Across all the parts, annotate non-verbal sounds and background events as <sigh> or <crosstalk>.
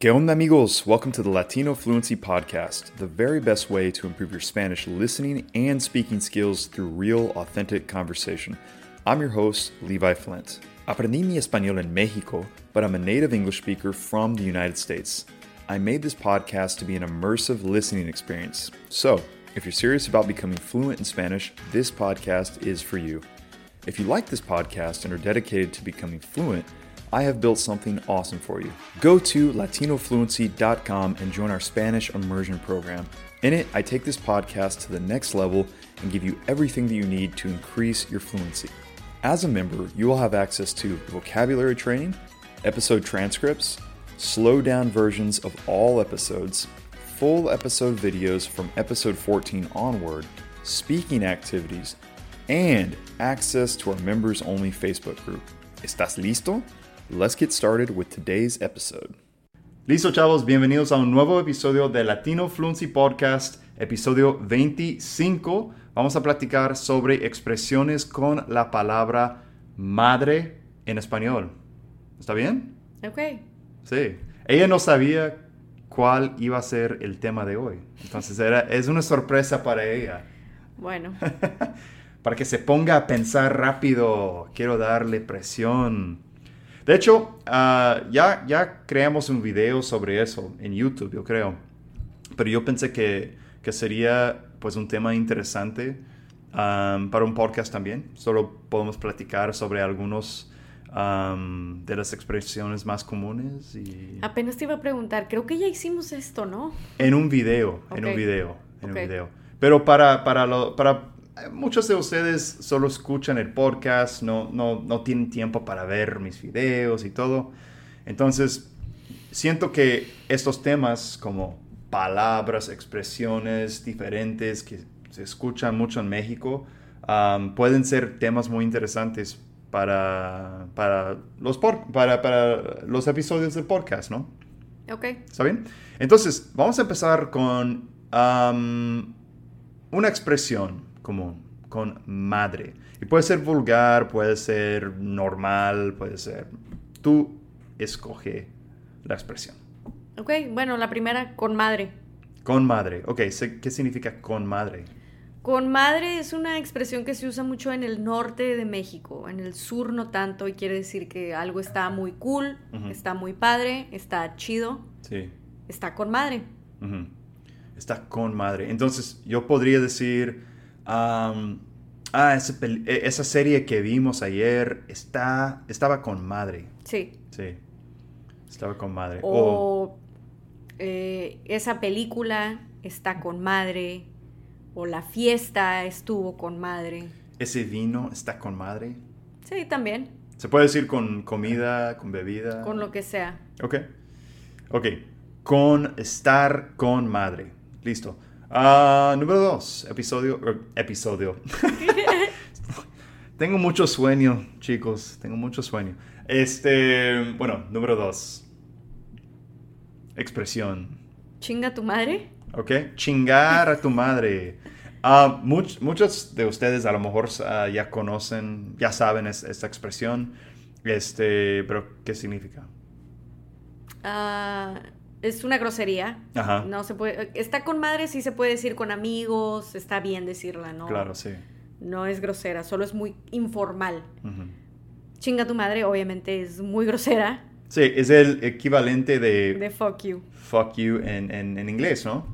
¿Qué onda, amigos? Welcome to the Latino Fluency Podcast, the very best way to improve your Spanish listening and speaking skills through real, authentic conversation. I'm your host, Levi Flint. Aprendí mi español en Mexico, but I'm a native English speaker from the United States. I made this podcast to be an immersive listening experience. So, if you're serious about becoming fluent in Spanish, this podcast is for you. If you like this podcast and are dedicated to becoming fluent, I have built something awesome for you. Go to latinofluency.com and join our Spanish immersion program. In it, I take this podcast to the next level and give you everything that you need to increase your fluency. As a member, you will have access to vocabulary training, episode transcripts, slow down versions of all episodes, full episode videos from episode 14 onward, speaking activities, and access to our members only Facebook group. ¿Estás listo? Let's get started with today's episode. Listo, chavos, bienvenidos a un nuevo episodio de Latino Fluency Podcast, episodio 25. Vamos a platicar sobre expresiones con la palabra madre en español. ¿Está bien? Ok. Sí. Ella no sabía cuál iba a ser el tema de hoy. Entonces era, es una sorpresa para ella. Bueno. <laughs> para que se ponga a pensar rápido. Quiero darle presión. De hecho, ah, ya, ya creamos un video sobre eso en YouTube, yo creo. Pero yo pensé que, que sería pues un tema interesante um, para un podcast también. Solo podemos platicar sobre algunos um, de las expresiones más comunes. Y... Apenas te iba a preguntar, creo que ya hicimos esto, ¿no? En un video, en un video, en un video. Pero para, para, lo- para muchos de ustedes solo escuchan el podcast, no, no, no tienen tiempo para ver mis videos y todo. Entonces, siento que estos temas como palabras, expresiones diferentes que se escuchan mucho en México, um, pueden ser temas muy interesantes para, para, los, por- para, para los episodios del podcast, ¿no? Ok. ¿Está bien? Entonces, vamos a empezar con una expresión común, con madre. Y puede ser vulgar, puede ser normal, puede ser... Tú escoge la expresión. Ok, bueno, la primera, con madre. Con madre. Ok, ¿qué significa con madre? Con madre es una expresión que se usa mucho en el norte de México, en el sur no tanto, y quiere decir que algo está muy cool, está muy padre, está chido, Sí. está con madre. Está con madre. Entonces, yo podría decir, ah, esa, e- esa serie que vimos ayer está, estaba con madre. Sí. Sí. Estaba con madre. O O eh, esa película está con madre, o la fiesta estuvo con madre. ese vino está con madre. Sí, también, Se puede decir con comida, con bebida. con lo que sea. Ok. Ok. Con estar con madre. Listo. Ah, número dos. Episodio. er, episodio. <laughs> Tengo mucho sueño, chicos. Tengo mucho sueño. Este. Bueno, número dos. Expresión. ¿Chinga tu madre? ¿Ok? Chingar a tu madre. Ah, much- muchos de ustedes a lo mejor ah, ya conocen, ya saben es- esta expresión. Este, pero ¿qué significa? Ah, es una grosería. Ajá. No se puede. Está con madre, sí se puede decir con amigos, está bien decirla, ¿no? Claro, sí. No es grosera, solo es muy informal. Chinga tu madre, obviamente es muy grosera. Sí, es el equivalente de, De fuck you. fuck you en, en- en inglés, ¿no?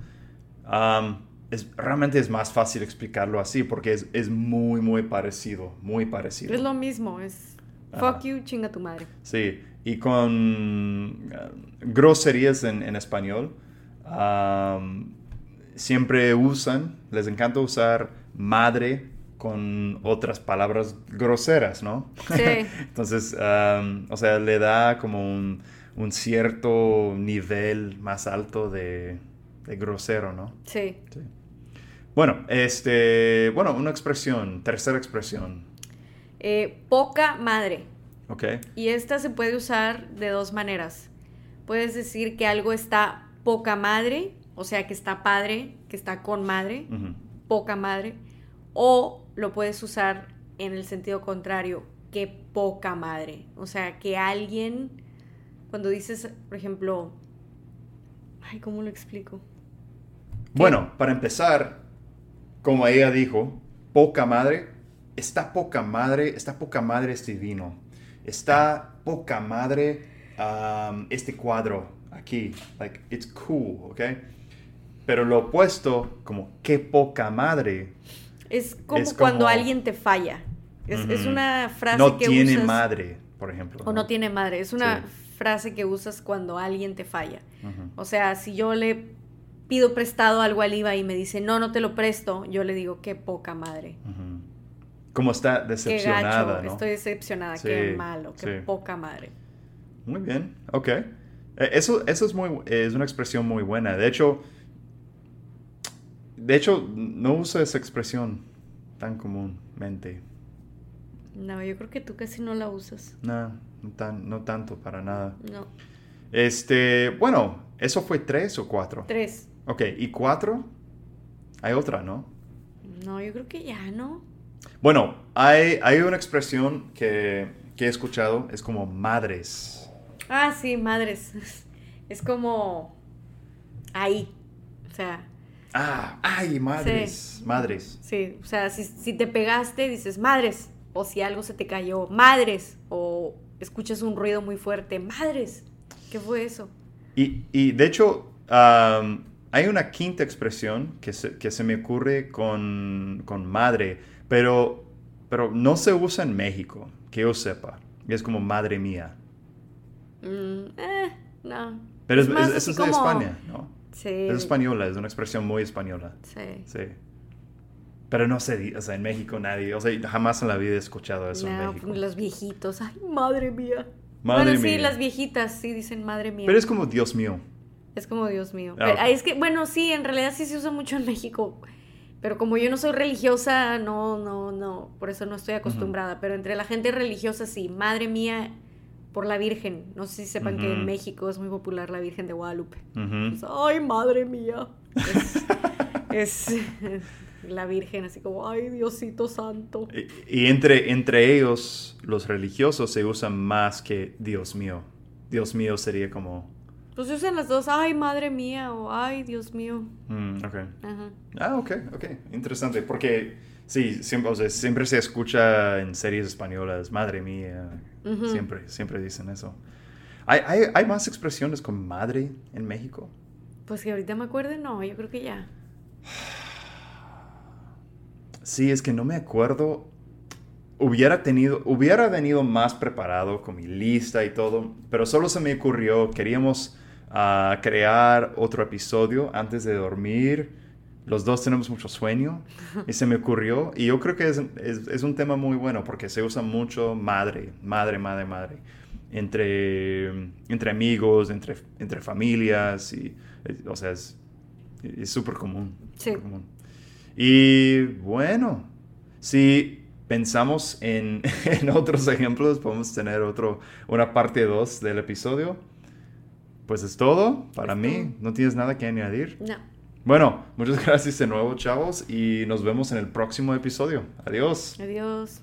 Um, es, realmente es más fácil explicarlo así porque es, es muy, muy parecido, muy parecido. Es lo mismo, es Ajá. fuck you, chinga tu madre. Sí, y con uh, groserías en, en español, um, siempre usan, les encanta usar madre con otras palabras groseras, ¿no? Sí. <laughs> Entonces, um, o sea, le da como un, un cierto nivel más alto de, de grosero, ¿no? Sí. Sí. Bueno, este, bueno, una expresión, tercera expresión, Eh, poca madre. Y esta se puede usar de dos maneras. Puedes decir que algo está poca madre, o sea, que está padre, que está con madre, poca madre. O lo puedes usar en el sentido contrario, que poca madre. O sea, que alguien, cuando dices, por ejemplo, Ay, ¿cómo lo explico? Bueno, para empezar, como ella dijo, poca madre, está poca madre, está poca madre este vino. Está poca madre um, este cuadro aquí. Like, it's cool, ¿ok? Pero lo opuesto, como qué poca madre. Es como Es cuando alguien te falla. Es, es Ujú. una frase no que tiene usas. madre, por ejemplo. O no tiene madre. Es una Sí. frase que usas cuando alguien te falla. O sea, si yo le pido prestado algo al IVA y me dice, no, no te lo presto, yo le digo, qué poca madre. Ujú. Como está Qué decepcionada, gacho, ¿no? estoy decepcionada, Sí, qué malo, qué sí. poca madre. Muy bien, ok. Eh, Eso, eso es, muy, es una expresión muy buena. De hecho, de hecho, no uso esa expresión tan comúnmente. No, yo creo que tú casi no la usas. No, no, tan, no tanto, para nada. No. Este, bueno, ¿eso fue tres o cuatro? Tres. Ok, ¿y cuatro? Hay otra, ¿no? No, yo creo que ya, ¿no? Bueno, hay, hay una expresión que, que he escuchado, es como madres. Ah, sí, madres. <laughs> Es como ahí. O sea, Ah, ay, madres, madres. sí, o sea, si, si te pegaste, dices madres. O si algo se te cayó, madres. O escuchas un ruido muy fuerte, madres. ¿Qué fue eso? Y, y, de hecho, am, hay una quinta expresión que se, que se me ocurre con, con madre, pero, pero no se usa en México, que yo sepa. Es como madre mía. Mm, eh, no. Pero es, es- eso así es de España, ¿no? Sí. Es española, es una expresión muy española. Sí. Sí. Pero no se di- o sea, en México nadie, o sea, jamás en la vida he escuchado eso en México. pues, los viejitos. Ay, madre mía. Madre bueno, sí, mía. las viejitas sí dicen madre mía. Pero es como Dios mío. Es como Dios mío. Ah, ah, Es que, bueno, sí, en realidad sí se usa mucho en México. Pero como yo no soy religiosa, no, no, no. Por eso no estoy acostumbrada. Pero entre la gente religiosa, sí. Madre mía, por la Virgen. No sé si sepan que en. México es muy popular la Virgen de Guadalupe. Pues, ay, madre mía. Es, es la Virgen, así como, ay, Diosito Santo. Y, y entre, entre ellos, los religiosos se usan más que Dios mío. Dios mío sería como... Pues se usan las dos, ay, madre mía, o ay, Dios mío. mm, ok. Ajá. Ah, ok, ok. Interesante. Porque sí, siempre, o sea, siempre se escucha en series españolas, madre mía. Siempre, siempre dicen eso. ¿Hay, hay, hay más expresiones con madre en México? Pues que ahorita me acuerde, no, yo creo que ya. Sí, es que no me acuerdo. Hubiera tenido, hubiera venido más preparado con mi lista y todo, pero solo se me ocurrió, queríamos ah, crear otro episodio antes de dormir. Los dos tenemos mucho sueño y se me ocurrió, y yo creo que es, es- es un tema muy bueno porque se usa mucho madre, madre, madre, madre, entre, entre amigos, entre, entre familias, y, eh, o sea, es súper común. Sí. común. Y bueno, si pensamos en, <laughs> en otros ejemplos, podemos tener otro, una parte 2 del episodio. Pues es todo para mí. ¿No tienes nada que añadir? No. Bueno, muchas <laughs> gracias de nuevo, chavos, y nos vemos en el próximo episodio. Adiós. Adiós.